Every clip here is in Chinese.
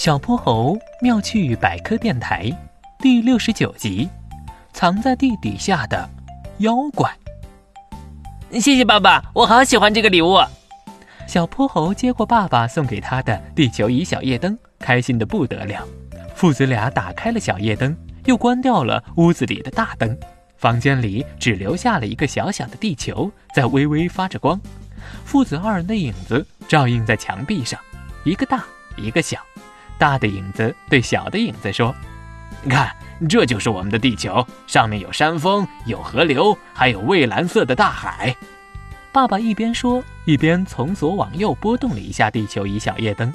小泼猴妙趣百科电台第六十九集：藏在地底下的妖怪。谢谢爸爸，我好喜欢这个礼物。小泼猴接过爸爸送给他的地球仪小夜灯，开心的不得了。父子俩打开了小夜灯，又关掉了屋子里的大灯，房间里只留下了一个小小的地球在微微发着光。父子二人的影子照映在墙壁上，一个大，一个小。大的影子对小的影子说：“你看，这就是我们的地球，上面有山峰，有河流，还有蔚蓝色的大海。”爸爸一边说，一边从左往右拨动了一下地球仪小夜灯。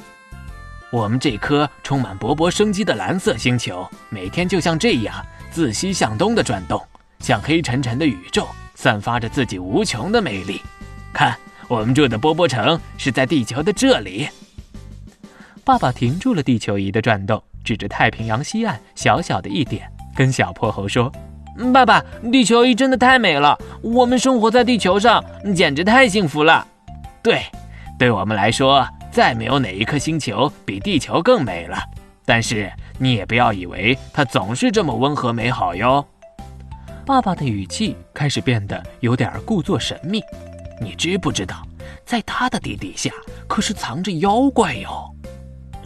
我们这颗充满勃勃生机的蓝色星球，每天就像这样自西向东的转动，像黑沉沉的宇宙，散发着自己无穷的魅力。看，我们住的波波城是在地球的这里。爸爸停住了地球仪的转动，指着太平洋西岸小小的一点，跟小泼猴说：“爸爸，地球仪真的太美了，我们生活在地球上，简直太幸福了。”对，对我们来说，再没有哪一颗星球比地球更美了。但是你也不要以为它总是这么温和美好哟。爸爸的语气开始变得有点故作神秘。你知不知道，在他的地底下可是藏着妖怪哟？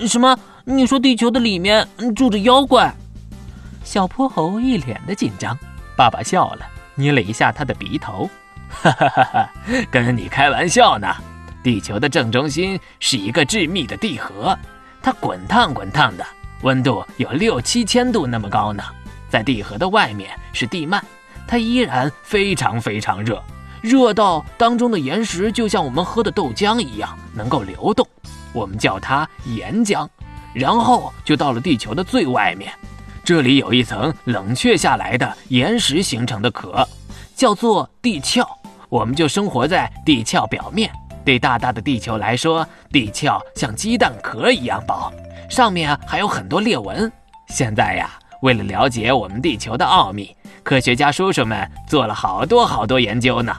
什么？你说地球的里面住着妖怪？小泼猴一脸的紧张。爸爸笑了，捏了一下他的鼻头，哈哈哈哈！跟你开玩笑呢。地球的正中心是一个致密的地核，它滚烫滚烫的，温度有六七千度那么高呢。在地核的外面是地幔，它依然非常非常热，热到当中的岩石就像我们喝的豆浆一样，能够流动。我们叫它岩浆，然后就到了地球的最外面，这里有一层冷却下来的岩石形成的壳，叫做地壳。我们就生活在地壳表面。对大大的地球来说，地壳像鸡蛋壳一样薄，上面还有很多裂纹。现在呀，为了了解我们地球的奥秘，科学家叔叔们做了好多好多研究呢。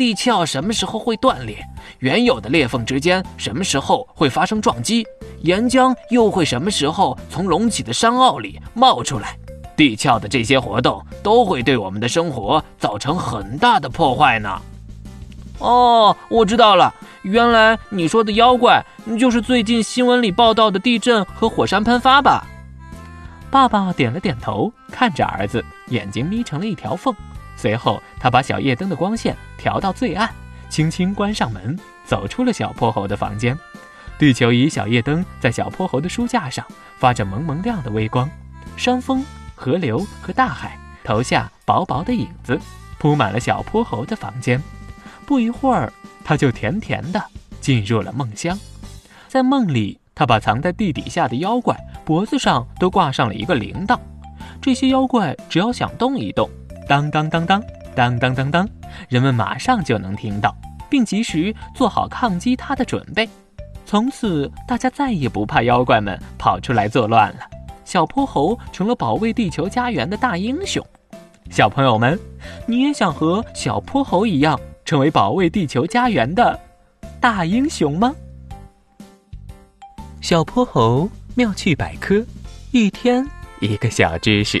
地壳什么时候会断裂？原有的裂缝之间什么时候会发生撞击？岩浆又会什么时候从隆起的山坳里冒出来？地壳的这些活动都会对我们的生活造成很大的破坏呢。哦，我知道了，原来你说的妖怪就是最近新闻里报道的地震和火山喷发吧？爸爸点了点头，看着儿子，眼睛眯成了一条缝。随后，他把小夜灯的光线调到最暗，轻轻关上门，走出了小泼猴的房间。地球仪小夜灯在小泼猴的书架上发着蒙蒙亮的微光，山峰、河流和大海投下薄薄的影子，铺满了小泼猴的房间。不一会儿，他就甜甜的进入了梦乡。在梦里，他把藏在地底下的妖怪脖子上都挂上了一个铃铛，这些妖怪只要想动一动。当当当当当当当当，人们马上就能听到，并及时做好抗击它的准备。从此，大家再也不怕妖怪们跑出来作乱了。小泼猴成了保卫地球家园的大英雄。小朋友们，你也想和小泼猴一样，成为保卫地球家园的大英雄吗？小泼猴妙趣百科，一天一个小知识。